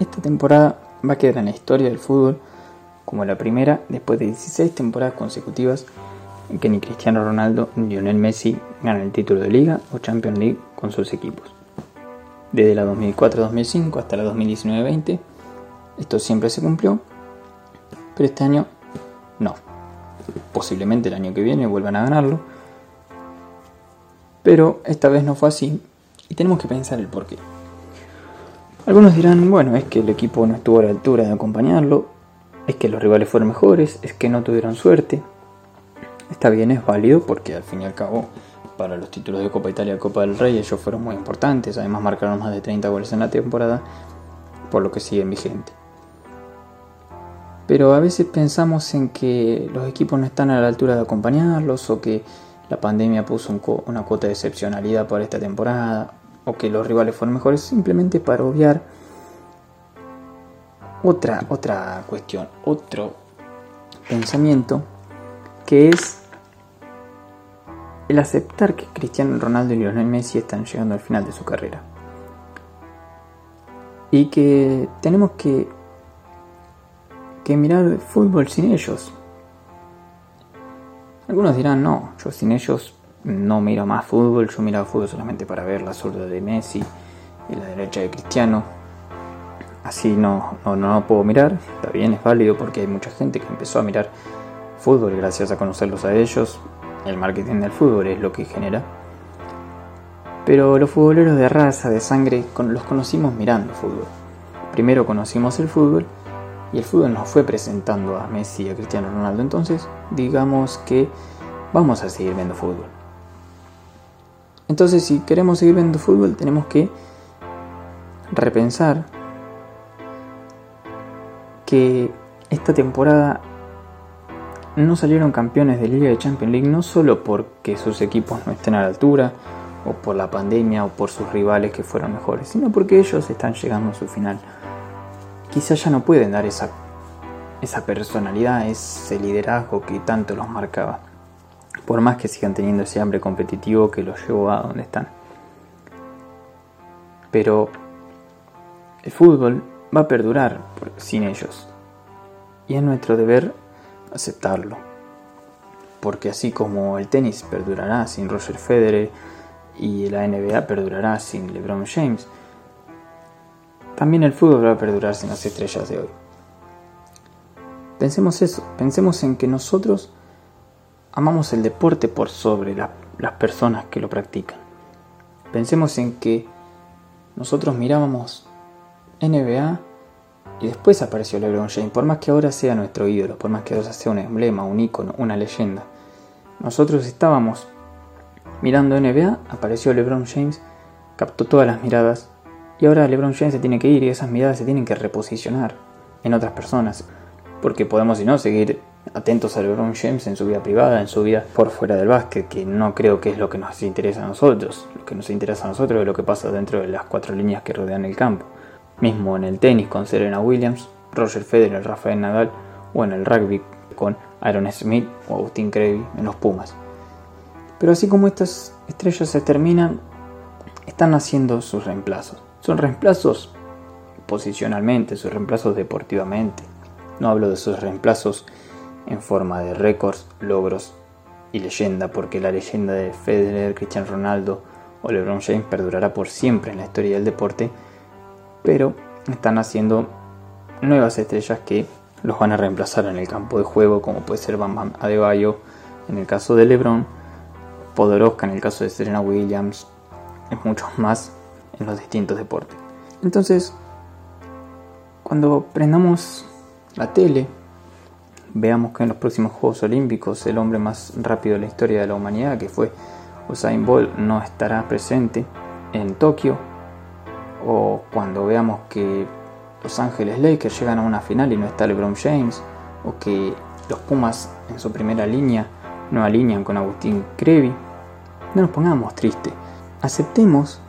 Esta temporada va a quedar en la historia del fútbol como la primera después de 16 temporadas consecutivas en que ni Cristiano Ronaldo ni Lionel Messi ganan el título de liga o Champions League con sus equipos. Desde la 2004-2005 hasta la 2019-20 esto siempre se cumplió, pero este año no. Posiblemente el año que viene vuelvan a ganarlo, pero esta vez no fue así y tenemos que pensar el porqué. Algunos dirán, bueno, es que el equipo no estuvo a la altura de acompañarlo, es que los rivales fueron mejores, es que no tuvieron suerte. Está bien, es válido porque al fin y al cabo para los títulos de Copa Italia y Copa del Rey ellos fueron muy importantes, además marcaron más de 30 goles en la temporada, por lo que siguen vigentes. Pero a veces pensamos en que los equipos no están a la altura de acompañarlos o que la pandemia puso una cuota de excepcionalidad para esta temporada o que los rivales fueron mejores simplemente para obviar otra, otra cuestión, otro pensamiento que es el aceptar que Cristiano Ronaldo y Lionel Messi están llegando al final de su carrera. Y que tenemos que, que mirar el fútbol sin ellos. Algunos dirán, no, yo sin ellos no miro más fútbol, yo miro fútbol solamente para ver la zurda de Messi y la derecha de Cristiano. Así no, no, no puedo mirar, está bien, es válido porque hay mucha gente que empezó a mirar fútbol gracias a conocerlos a ellos. El marketing del fútbol es lo que genera. Pero los futboleros de raza, de sangre, los conocimos mirando fútbol. Primero conocimos el fútbol y el fútbol nos fue presentando a Messi y a Cristiano Ronaldo. Entonces, digamos que vamos a seguir viendo fútbol. Entonces, si queremos seguir viendo fútbol, tenemos que repensar que esta temporada no salieron campeones de Liga de Champions League no solo porque sus equipos no estén a la altura, o por la pandemia, o por sus rivales que fueron mejores, sino porque ellos están llegando a su final. Quizás ya no pueden dar esa, esa personalidad, ese liderazgo que tanto los marcaba, por más que sigan teniendo ese hambre competitivo que los llevó a donde están. Pero el fútbol va a perdurar sin ellos. Y es nuestro deber aceptarlo. Porque así como el tenis perdurará sin Roger Federer y la NBA perdurará sin LeBron James, también el fútbol va a perdurar sin las estrellas de hoy. Pensemos eso, pensemos en que nosotros amamos el deporte por sobre las personas que lo practican. Pensemos en que nosotros mirábamos NBA y después apareció LeBron James, por más que ahora sea nuestro ídolo, por más que ahora sea un emblema, un ícono, una leyenda. Nosotros estábamos mirando NBA, apareció LeBron James, captó todas las miradas y ahora LeBron James se tiene que ir y esas miradas se tienen que reposicionar en otras personas. Porque podemos, si no, seguir atentos a LeBron James en su vida privada, en su vida por fuera del básquet, que no creo que es lo que nos interesa a nosotros. Lo que nos interesa a nosotros es lo que pasa dentro de las cuatro líneas que rodean el campo mismo en el tenis con Serena Williams, Roger Federer, Rafael Nadal o en el rugby con Aaron Smith o Austin Crevy en los Pumas. Pero así como estas estrellas se terminan, están haciendo sus reemplazos. Son reemplazos posicionalmente, sus reemplazos deportivamente. No hablo de sus reemplazos en forma de récords, logros y leyenda, porque la leyenda de Federer, Cristiano Ronaldo o LeBron James perdurará por siempre en la historia del deporte pero están haciendo nuevas estrellas que los van a reemplazar en el campo de juego, como puede ser Bam Bam Adebayo en el caso de LeBron, Podoroska en el caso de Serena Williams, y muchos más en los distintos deportes. Entonces, cuando prendamos la tele, veamos que en los próximos Juegos Olímpicos el hombre más rápido de la historia de la humanidad, que fue Usain Bolt, no estará presente en Tokio o cuando veamos que Los Ángeles Lakers llegan a una final y no está LeBron James, o que los Pumas en su primera línea no alinean con Agustín Crevi, no nos pongamos tristes. Aceptemos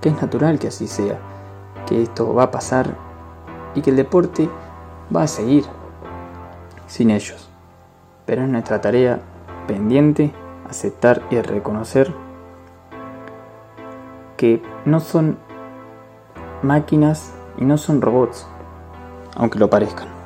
que es natural que así sea, que esto va a pasar y que el deporte va a seguir sin ellos. Pero es nuestra tarea pendiente aceptar y reconocer que no son máquinas y no son robots, aunque lo parezcan.